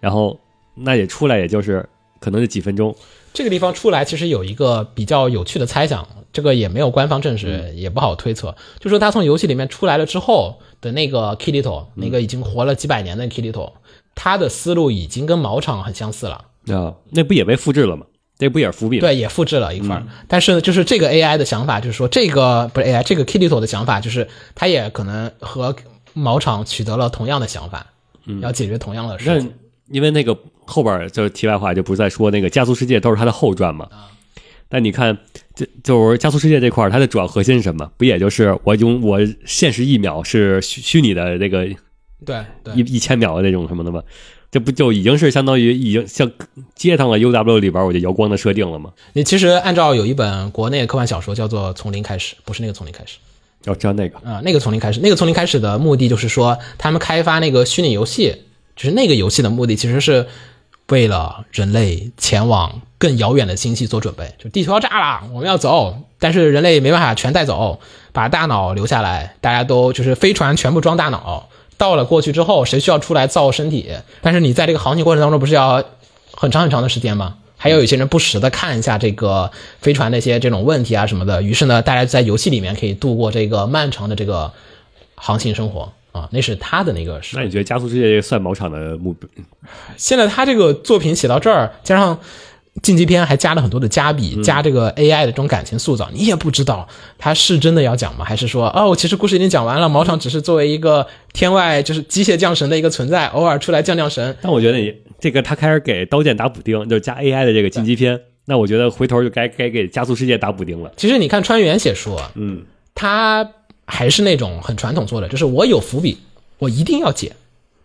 然后那也出来也就是可能就几分钟，这个地方出来其实有一个比较有趣的猜想，这个也没有官方证实，也不好推测。就说他从游戏里面出来了之后的那个 Kirito，、那个已经活了几百年的 Kirito，他的思路已经跟毛场很相似了。啊，那不也被复制了吗？这不也是伏笔吗？对，也复制了一份儿。但是呢，就是这个 AI 的想法，就是说这个不是 AI，这个 Kitito 的想法，就是他也可能和毛厂取得了同样的想法，要解决同样的事那情。因为那个后边就是题外话，就不是在说那个加速世界都是它的后传嘛。但你看，就就是加速世界这块儿，它的主要核心是什么？不也就是我用我现实一秒是虚虚拟的那个对对一一千秒的那种什么的吗？这不就已经是相当于已经像接上了 U W 里边我就摇光的设定了吗？你其实按照有一本国内科幻小说叫做《从零开始》，不是那个从零开始要知道那个，啊、那个从零开始，那个从零开始的目的就是说，他们开发那个虚拟游戏，就是那个游戏的目的其实是为了人类前往更遥远的星系做准备。就地球要炸了，我们要走，但是人类没办法全带走，把大脑留下来，大家都就是飞船全部装大脑。到了过去之后，谁需要出来造身体？但是你在这个航行过程当中，不是要很长很长的时间吗？还有一些人不时的看一下这个飞船那些这种问题啊什么的，于是呢，大家在游戏里面可以度过这个漫长的这个航行生活啊，那是他的那个事那。你觉得加速世界算毛场的目标？现在他这个作品写到这儿，加上竞技篇还加了很多的加笔，加这个 AI 的这种感情塑造，你也不知道他是真的要讲吗？还是说哦，其实故事已经讲完了，毛场只是作为一个天外就是机械降神的一个存在，偶尔出来降降神。但我觉得你这个他开始给刀剑打补丁，就是加 AI 的这个晋级篇，那我觉得回头就该该给加速世界打补丁了。其实你看川原写书啊，嗯，他还是那种很传统做的，就是我有伏笔，我一定要解。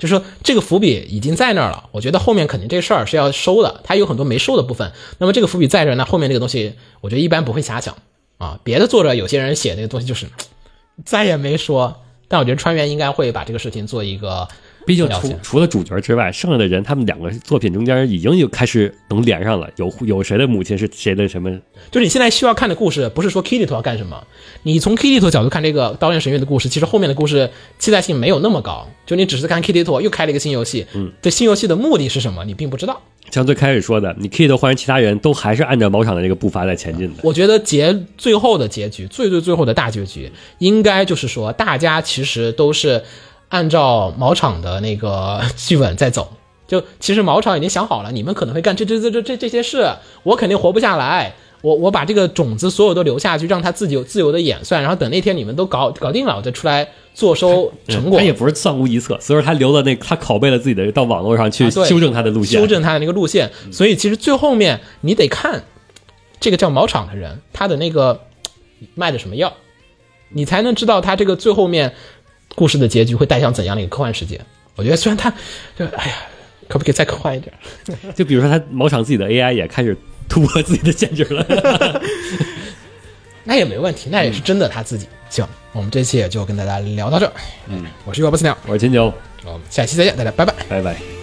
就说这个伏笔已经在那儿了，我觉得后面肯定这事儿是要收的，他有很多没收的部分。那么这个伏笔在这儿，那后面这个东西，我觉得一般不会瞎想啊。别的作者有些人写那个东西就是 再也没说，但我觉得川原应该会把这个事情做一个毕竟除除了主角之外，剩下的人他们两个作品中间已经就开始能连上了，有有谁的母亲是谁的什么？就是你现在需要看的故事，不是说 Kitty 图要干什么，你从 Kitty 图角度看这个《刀剑神域》的故事，其实后面的故事期待性没有那么高。就你只是看 Kitty 图又开了一个新游戏，嗯，这新游戏的目的是什么，你并不知道。像最开始说的，你 Kitty 换成其他人都还是按照毛场的这个步伐在前进的。我觉得结最后的结局，最最最后的大结局，应该就是说，大家其实都是按照毛场的那个 剧本在走。就其实毛场已经想好了，你们可能会干这这这这这这些事，我肯定活不下来。我我把这个种子所有都留下去，让它自己自由的演算，然后等那天你们都搞搞定了，我再出来坐收成果。他也不是算无一策，所以说他留了那他拷贝了自己的到网络上去修正他的路线，修正他的那个路线。所以其实最后面你得看这个叫毛场的人他的那个卖的什么药，你才能知道他这个最后面故事的结局会带向怎样的一个科幻世界。我觉得虽然他就哎呀，可不可以再科幻一点？就比如说他某场自己的 AI 也开始突破自己的限制了。那也没问题，那也是真的他自己。行，我们这期也就跟大家聊到这儿。嗯，我是幺八四鸟，我是秦九，我们下期再见，大家拜拜。拜拜。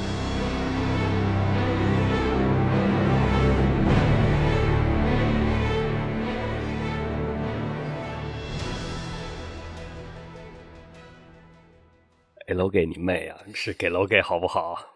给你妹啊！是给楼给好不好？